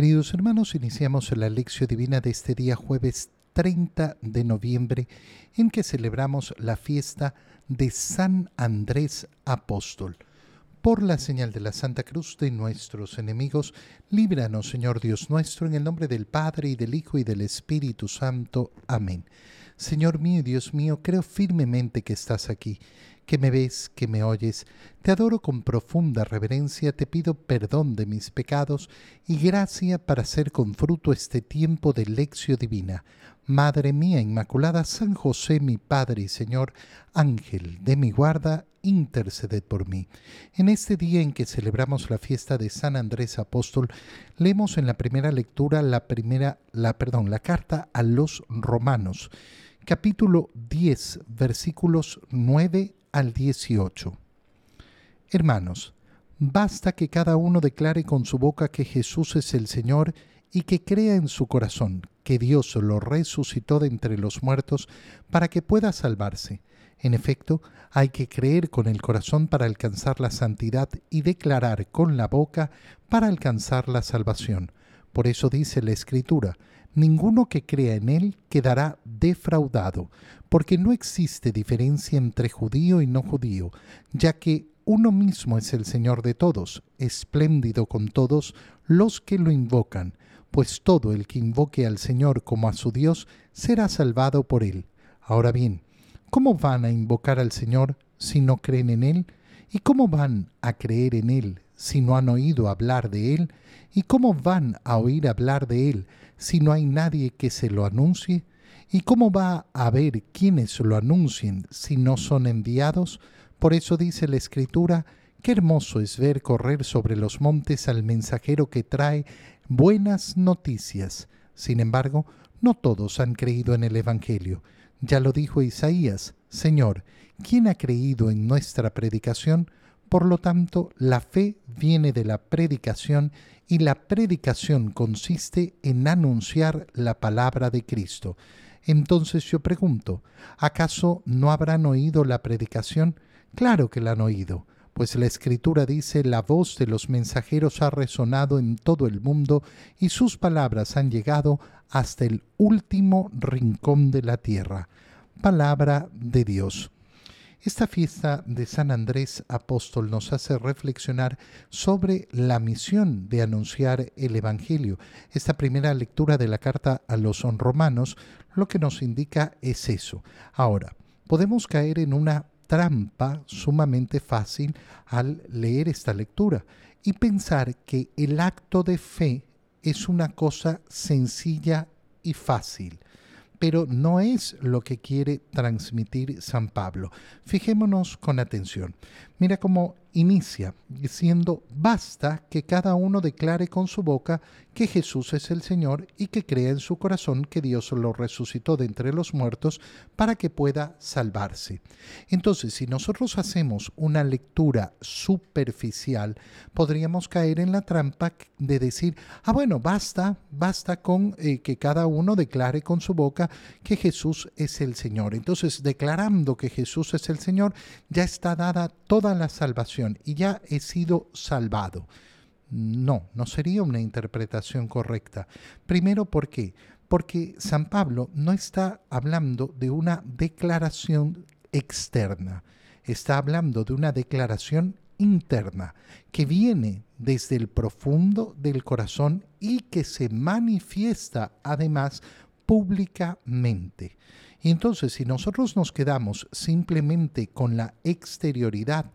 Queridos hermanos, iniciamos la lección divina de este día jueves 30 de noviembre en que celebramos la fiesta de San Andrés Apóstol. Por la señal de la Santa Cruz de nuestros enemigos, líbranos, Señor Dios nuestro, en el nombre del Padre y del Hijo y del Espíritu Santo. Amén. Señor mío y Dios mío, creo firmemente que estás aquí que me ves, que me oyes, te adoro con profunda reverencia, te pido perdón de mis pecados y gracia para hacer con fruto este tiempo de lección divina. Madre mía Inmaculada, San José, mi Padre y Señor, Ángel de mi guarda, interceded por mí. En este día en que celebramos la fiesta de San Andrés Apóstol, leemos en la primera lectura la primera, la perdón, la carta a los romanos, capítulo 10, versículos 9 al 18. Hermanos, basta que cada uno declare con su boca que Jesús es el Señor y que crea en su corazón que Dios lo resucitó de entre los muertos para que pueda salvarse. En efecto, hay que creer con el corazón para alcanzar la santidad y declarar con la boca para alcanzar la salvación. Por eso dice la Escritura, ninguno que crea en Él quedará defraudado, porque no existe diferencia entre judío y no judío, ya que uno mismo es el Señor de todos, espléndido con todos los que lo invocan, pues todo el que invoque al Señor como a su Dios será salvado por Él. Ahora bien, ¿cómo van a invocar al Señor si no creen en Él? ¿Y cómo van a creer en Él si no han oído hablar de Él? ¿Y cómo van a oír hablar de Él si no hay nadie que se lo anuncie? ¿Y cómo va a haber quienes lo anuncien si no son enviados? Por eso dice la Escritura, qué hermoso es ver correr sobre los montes al mensajero que trae buenas noticias. Sin embargo, no todos han creído en el Evangelio. Ya lo dijo Isaías, Señor, ¿quién ha creído en nuestra predicación? Por lo tanto, la fe viene de la predicación y la predicación consiste en anunciar la palabra de Cristo. Entonces yo pregunto, ¿acaso no habrán oído la predicación? Claro que la han oído, pues la escritura dice, la voz de los mensajeros ha resonado en todo el mundo y sus palabras han llegado hasta el último rincón de la tierra. Palabra de Dios. Esta fiesta de San Andrés Apóstol nos hace reflexionar sobre la misión de anunciar el Evangelio. Esta primera lectura de la carta a los romanos lo que nos indica es eso. Ahora, podemos caer en una trampa sumamente fácil al leer esta lectura y pensar que el acto de fe es una cosa sencilla y fácil pero no es lo que quiere transmitir San Pablo. Fijémonos con atención. Mira cómo inicia diciendo, basta que cada uno declare con su boca que Jesús es el Señor y que crea en su corazón que Dios lo resucitó de entre los muertos para que pueda salvarse. Entonces, si nosotros hacemos una lectura superficial, podríamos caer en la trampa de decir, ah, bueno, basta, basta con eh, que cada uno declare con su boca que Jesús es el Señor. Entonces, declarando que Jesús es el Señor, ya está dada toda la salvación y ya he sido salvado. No, no sería una interpretación correcta. Primero, ¿por qué? Porque San Pablo no está hablando de una declaración externa, está hablando de una declaración interna que viene desde el profundo del corazón y que se manifiesta además públicamente. Y entonces, si nosotros nos quedamos simplemente con la exterioridad,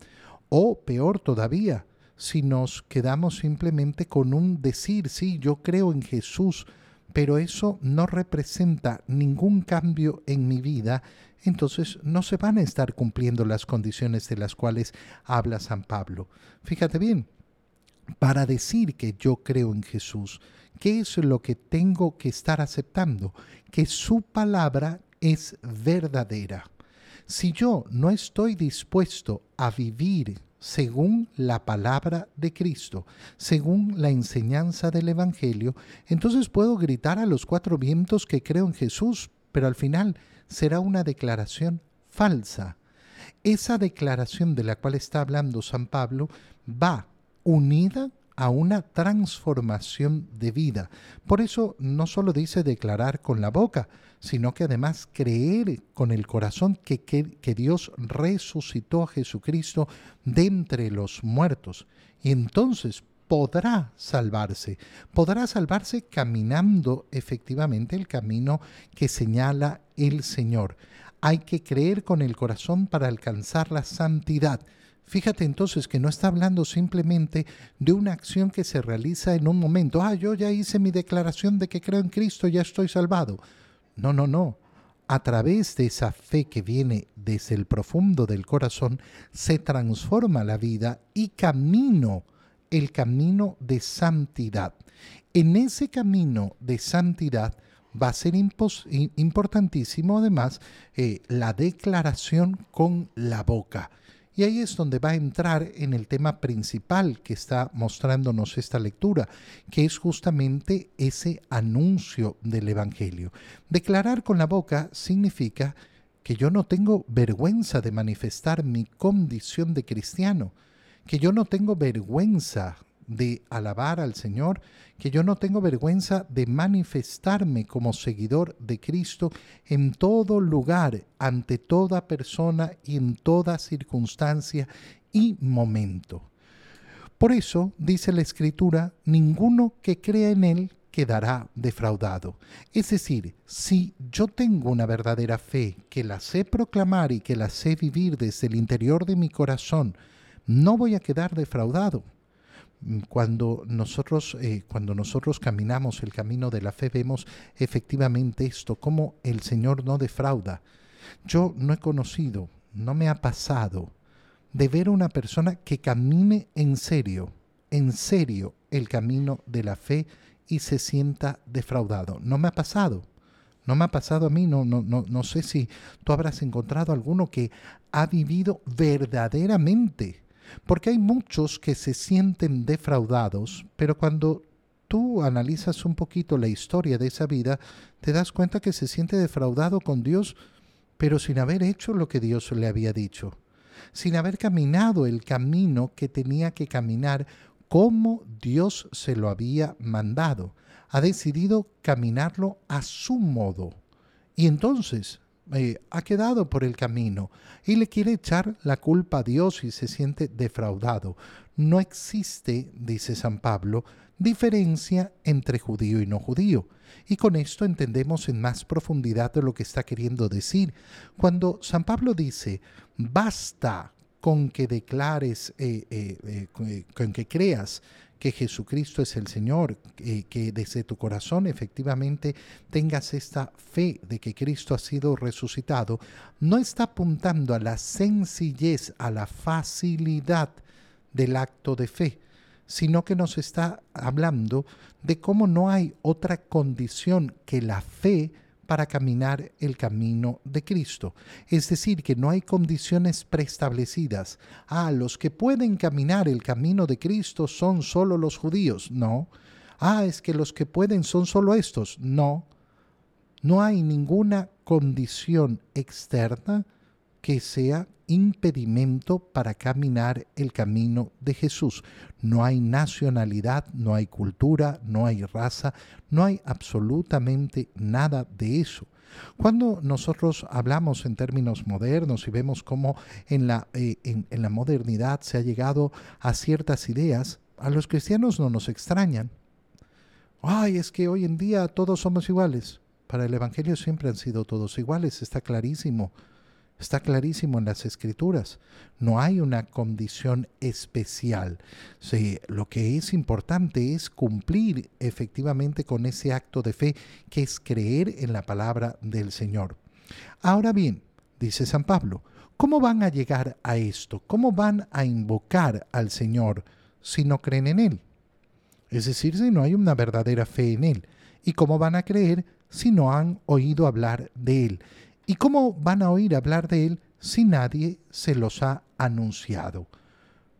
o peor todavía, si nos quedamos simplemente con un decir, sí, yo creo en Jesús, pero eso no representa ningún cambio en mi vida, entonces no se van a estar cumpliendo las condiciones de las cuales habla San Pablo. Fíjate bien, para decir que yo creo en Jesús, ¿qué es lo que tengo que estar aceptando? Que su palabra es verdadera. Si yo no estoy dispuesto a vivir según la palabra de Cristo, según la enseñanza del Evangelio, entonces puedo gritar a los cuatro vientos que creo en Jesús, pero al final será una declaración falsa. Esa declaración de la cual está hablando San Pablo va unida a una transformación de vida. Por eso no solo dice declarar con la boca, sino que además creer con el corazón que, Dios resucitó a Jesucristo de entre los muertos. Y entonces podrá salvarse, podrá salvarse caminando efectivamente el camino que señala el Señor. Hay que creer con el corazón para alcanzar la santidad. Fíjate entonces que no está hablando simplemente de una acción que se realiza en un momento. Ah, yo ya hice mi declaración de que creo en Cristo, ya estoy salvado. No, no, no. A través de esa fe que viene desde el profundo del corazón, se transforma la vida y camino, el camino de santidad. En ese camino de santidad va a ser importantísimo además eh, la declaración con la boca. Y ahí es donde va a entrar en el tema principal que está mostrándonos esta lectura, que es justamente ese anuncio del Evangelio. Declarar con la boca significa que yo no tengo vergüenza de manifestar mi condición de cristiano, que yo no tengo vergüenza de alabar al Señor, que yo no tengo vergüenza de manifestarme como seguidor de Cristo en todo lugar, ante toda persona y en toda circunstancia y momento. Por eso, dice la Escritura, ninguno que crea en Él quedará defraudado. Es decir, si yo tengo una verdadera fe, que la sé proclamar y que la sé vivir desde el interior de mi corazón, no voy a quedar defraudado cuando nosotros, eh, cuando nosotros caminamos el camino de la fe, vemos efectivamente esto, cómo el Señor no defrauda. Yo no he conocido, no me ha pasado de ver a una persona que camine en serio, en serio el camino de la fe y se sienta defraudado. No me ha pasado. No me ha pasado a mí, no, no, no, no sé si tú habrás encontrado alguno que ha vivido verdaderamente porque hay muchos que se sienten defraudados, pero cuando tú analizas un poquito la historia de esa vida, te das cuenta que se siente defraudado con Dios, pero sin haber hecho lo que Dios le había dicho, sin haber caminado el camino que tenía que caminar como Dios se lo había mandado. Ha decidido caminarlo a su modo. Y entonces eh, ha quedado por el camino y le quiere echar la culpa a Dios y se siente defraudado. No existe, dice San Pablo, diferencia entre judío y no judío. Y con esto entendemos en más profundidad de lo que está queriendo decir. Cuando San Pablo dice, basta con que declares, eh, eh, con que creas que Jesucristo es el Señor, que desde tu corazón efectivamente tengas esta fe de que Cristo ha sido resucitado, no está apuntando a la sencillez, a la facilidad del acto de fe, sino que nos está hablando de cómo no hay otra condición que la fe para caminar el camino de Cristo. Es decir, que no hay condiciones preestablecidas. Ah, los que pueden caminar el camino de Cristo son solo los judíos. No. Ah, es que los que pueden son solo estos. No. No hay ninguna condición externa que sea impedimento para caminar el camino de Jesús. No hay nacionalidad, no hay cultura, no hay raza, no hay absolutamente nada de eso. Cuando nosotros hablamos en términos modernos y vemos cómo en la, eh, en la modernidad se ha llegado a ciertas ideas, a los cristianos no nos extrañan. Ay, es que hoy en día todos somos iguales. Para el Evangelio siempre han sido todos iguales, está clarísimo. Está clarísimo en las escrituras. No hay una condición especial. Sí, lo que es importante es cumplir efectivamente con ese acto de fe que es creer en la palabra del Señor. Ahora bien, dice San Pablo, ¿cómo van a llegar a esto? ¿Cómo van a invocar al Señor si no creen en Él? Es decir, si no hay una verdadera fe en Él. ¿Y cómo van a creer si no han oído hablar de Él? ¿Y cómo van a oír hablar de Él si nadie se los ha anunciado?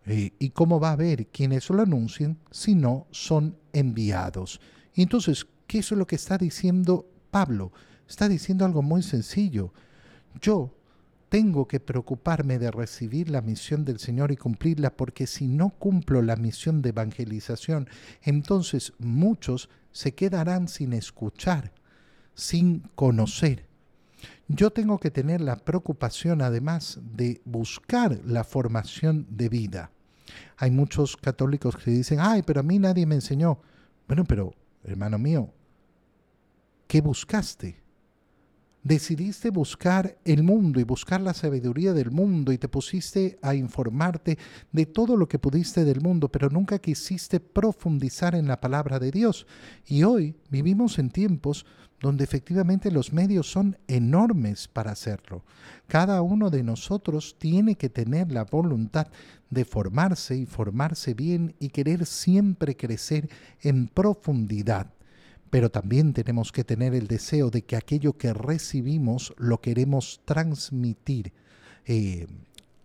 Eh, ¿Y cómo va a haber quienes lo anuncien si no son enviados? Entonces, ¿qué es lo que está diciendo Pablo? Está diciendo algo muy sencillo. Yo tengo que preocuparme de recibir la misión del Señor y cumplirla, porque si no cumplo la misión de evangelización, entonces muchos se quedarán sin escuchar, sin conocer. Yo tengo que tener la preocupación además de buscar la formación de vida. Hay muchos católicos que dicen, ay, pero a mí nadie me enseñó. Bueno, pero hermano mío, ¿qué buscaste? Decidiste buscar el mundo y buscar la sabiduría del mundo y te pusiste a informarte de todo lo que pudiste del mundo, pero nunca quisiste profundizar en la palabra de Dios. Y hoy vivimos en tiempos donde efectivamente los medios son enormes para hacerlo. Cada uno de nosotros tiene que tener la voluntad de formarse y formarse bien y querer siempre crecer en profundidad pero también tenemos que tener el deseo de que aquello que recibimos lo queremos transmitir. Eh,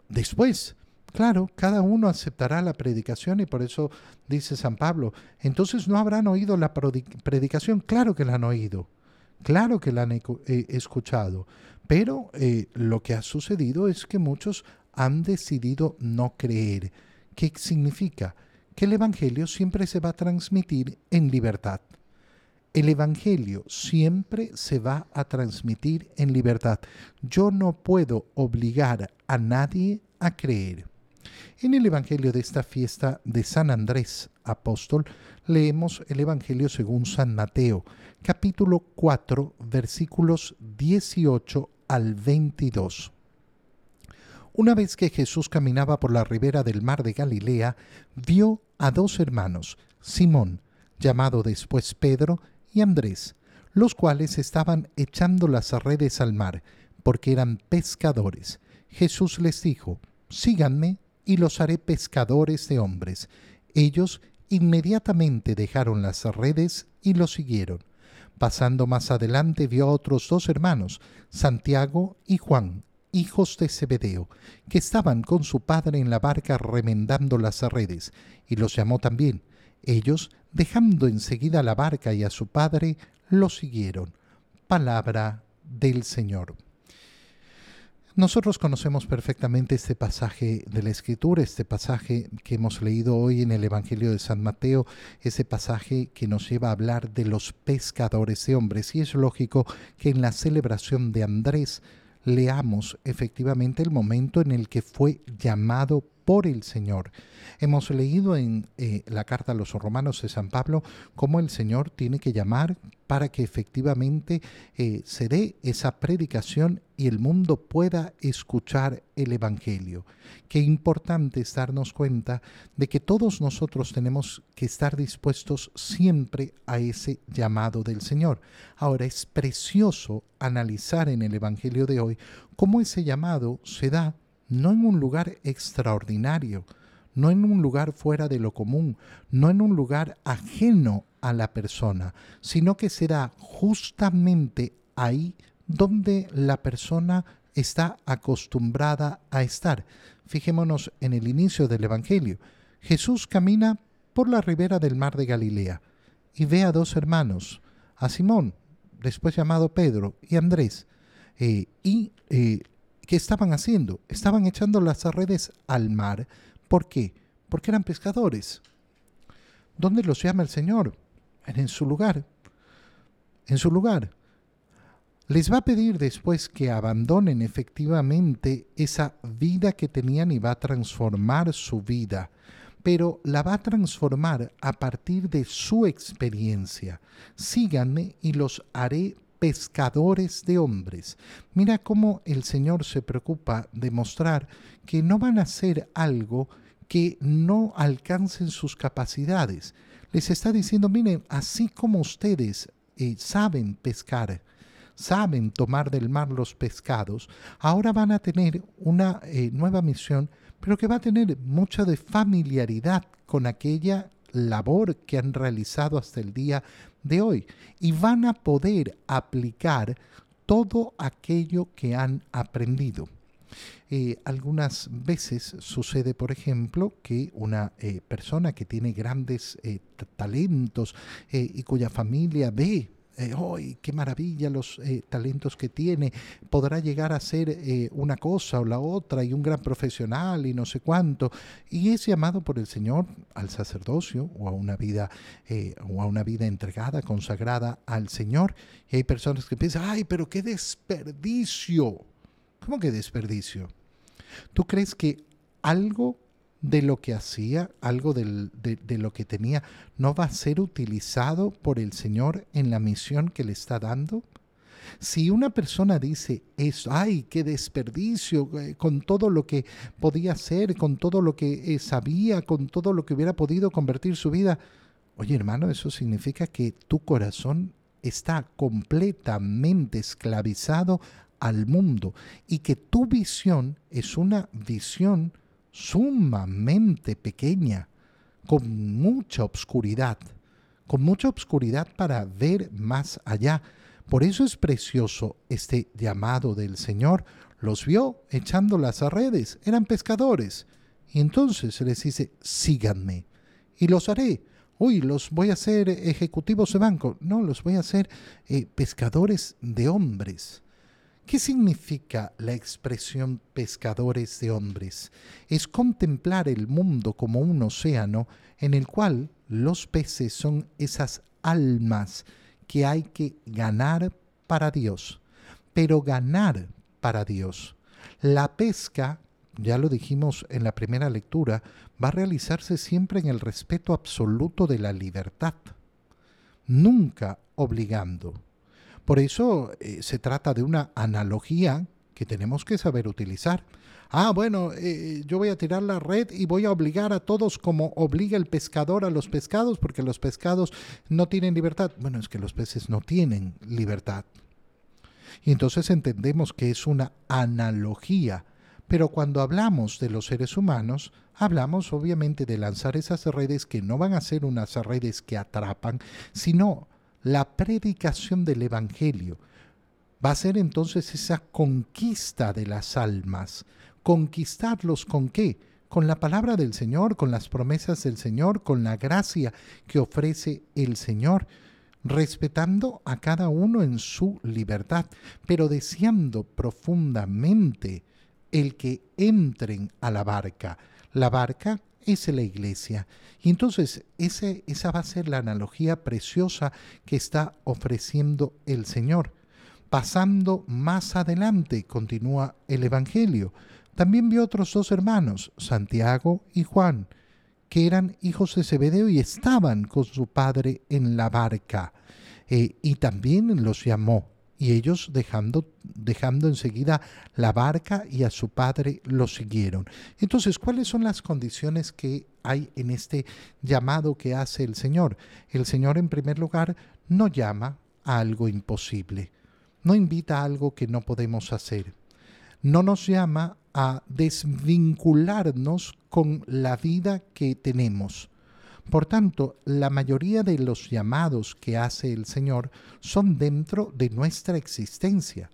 después, claro, cada uno aceptará la predicación y por eso dice San Pablo, entonces no habrán oído la predicación, claro que la han oído, claro que la han eh, escuchado, pero eh, lo que ha sucedido es que muchos han decidido no creer. ¿Qué significa? Que el Evangelio siempre se va a transmitir en libertad. El Evangelio siempre se va a transmitir en libertad. Yo no puedo obligar a nadie a creer. En el Evangelio de esta fiesta de San Andrés Apóstol, leemos el Evangelio según San Mateo, capítulo 4, versículos 18 al 22. Una vez que Jesús caminaba por la ribera del mar de Galilea, vio a dos hermanos, Simón, llamado después Pedro, y Andrés, los cuales estaban echando las redes al mar, porque eran pescadores. Jesús les dijo, Síganme y los haré pescadores de hombres. Ellos inmediatamente dejaron las redes y lo siguieron. Pasando más adelante vio a otros dos hermanos, Santiago y Juan, hijos de Zebedeo, que estaban con su padre en la barca remendando las redes, y los llamó también. Ellos, dejando enseguida la barca y a su padre, lo siguieron. Palabra del Señor. Nosotros conocemos perfectamente este pasaje de la Escritura, este pasaje que hemos leído hoy en el Evangelio de San Mateo, ese pasaje que nos lleva a hablar de los pescadores de hombres. Y es lógico que en la celebración de Andrés leamos efectivamente el momento en el que fue llamado por el Señor. Hemos leído en eh, la carta a los romanos de San Pablo cómo el Señor tiene que llamar para que efectivamente eh, se dé esa predicación y el mundo pueda escuchar el Evangelio. Qué importante es darnos cuenta de que todos nosotros tenemos que estar dispuestos siempre a ese llamado del Señor. Ahora es precioso analizar en el Evangelio de hoy cómo ese llamado se da no en un lugar extraordinario, no en un lugar fuera de lo común, no en un lugar ajeno a la persona, sino que será justamente ahí donde la persona está acostumbrada a estar. Fijémonos en el inicio del Evangelio. Jesús camina por la ribera del mar de Galilea y ve a dos hermanos, a Simón, después llamado Pedro, y Andrés, eh, y eh, ¿Qué estaban haciendo? Estaban echando las redes al mar. ¿Por qué? Porque eran pescadores. ¿Dónde los llama el Señor? En su lugar. En su lugar. Les va a pedir después que abandonen efectivamente esa vida que tenían y va a transformar su vida pero la va a transformar a partir de su experiencia. Síganme y los haré pescadores de hombres. Mira cómo el Señor se preocupa de mostrar que no van a hacer algo que no alcancen sus capacidades. Les está diciendo, miren, así como ustedes eh, saben pescar, saben tomar del mar los pescados, ahora van a tener una eh, nueva misión, pero que va a tener mucha de familiaridad con aquella labor que han realizado hasta el día de hoy y van a poder aplicar todo aquello que han aprendido. Eh, algunas veces sucede, por ejemplo, que una eh, persona que tiene grandes eh, talentos y cuya familia ve ¡ay, qué maravilla los eh, talentos que tiene! Podrá llegar a ser eh, una cosa o la otra y un gran profesional y no sé cuánto. Y es llamado por el Señor al sacerdocio o a una vida, eh, o a una vida entregada, consagrada al Señor. Y hay personas que piensan, ¡ay, pero qué desperdicio! ¿Cómo que desperdicio? ¿Tú crees que algo de lo que hacía, algo de, lo que tenía, no va a ser utilizado por el Señor en la misión que le está dando? Si una persona dice eso, ay, qué desperdicio, eh, con todo lo que podía hacer, con todo lo que eh, sabía, con todo lo que hubiera podido convertir su vida, oye hermano, eso significa que tu corazón está completamente esclavizado al mundo y que tu visión es una visión sumamente pequeña, con mucha obscuridad, con mucha obscuridad para ver más allá. Por eso es precioso este llamado del Señor. Los vio echando las redes, eran pescadores. Y entonces les dice, síganme. Y los haré. Uy, los voy a hacer ejecutivos de banco. No, los voy a hacer eh, pescadores de hombres. ¿Qué significa la expresión pescadores de hombres? Es contemplar el mundo como un océano en el cual los peces son esas almas que hay que ganar para Dios. Pero ganar para Dios. La pesca, ya lo dijimos en la primera lectura, va a realizarse siempre en el respeto absoluto de la libertad, nunca obligando. Por eso eh, se trata de una analogía que tenemos que saber utilizar. Ah, bueno, eh, yo voy a tirar la red y voy a obligar a todos como obliga el pescador a los pescados, porque los pescados no tienen libertad. Bueno, es que los peces no tienen libertad. Y entonces entendemos que es una analogía. Pero cuando hablamos de los seres humanos, hablamos obviamente de lanzar esas redes que no van a ser unas redes que atrapan, sino la predicación del Evangelio. Va a ser entonces esa conquista de las almas. ¿Conquistarlos con qué? Con la palabra del Señor, con las promesas del Señor, con la gracia que ofrece el Señor, respetando a cada uno en su libertad, pero deseando profundamente el que entren a la barca. La barca es la iglesia. Y entonces ese, esa va a ser la analogía preciosa que está ofreciendo el Señor. Pasando más adelante, continúa el Evangelio. También vio otros dos hermanos, Santiago y Juan, que eran hijos de Zebedeo y estaban con su padre en la barca. Eh, y también los llamó y ellos dejando, dejando enseguida la barca y a su padre lo siguieron. Entonces, ¿cuáles son las condiciones que hay en este llamado que hace el Señor? El Señor, en primer lugar, no llama a algo imposible, no invita a algo que no podemos hacer, no nos llama a desvincularnos con la vida que tenemos por tanto, la mayoría de los llamados que hace el Señor son dentro de nuestra existencia.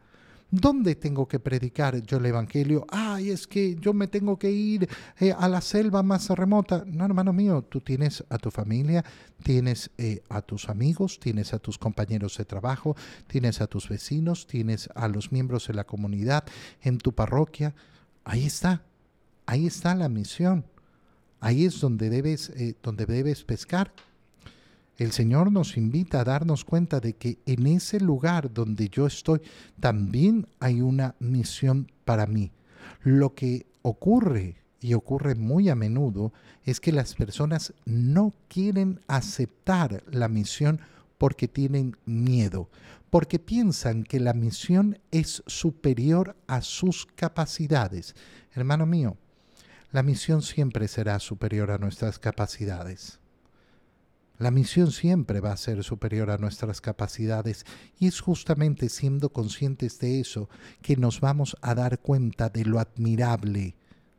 ¿Dónde tengo que predicar yo el Evangelio? Ay, es que yo me tengo que ir eh, a la selva más remota. No, hermano mío, tú tienes a tu familia, tienes eh, a tus amigos, tienes a tus compañeros de trabajo, tienes a tus vecinos, tienes a los miembros de la comunidad, en tu parroquia. Ahí está, ahí está la misión. Ahí es donde debes, eh, donde debes pescar. El Señor nos invita a darnos cuenta de que en ese lugar donde yo estoy también hay una misión para mí. Lo que ocurre y ocurre muy a menudo es que las personas no quieren aceptar la misión porque tienen miedo, porque piensan que la misión es superior a sus capacidades. Hermano mío, la misión siempre será superior a nuestras capacidades. La misión siempre va a ser superior a nuestras capacidades y es justamente siendo conscientes de eso que nos vamos a dar cuenta de lo admirable,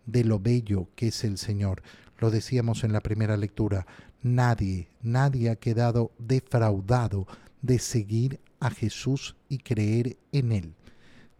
de lo bello que es el Señor. Lo decíamos en la primera lectura, nadie, nadie ha quedado defraudado de seguir a Jesús y creer en Él.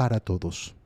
para todos.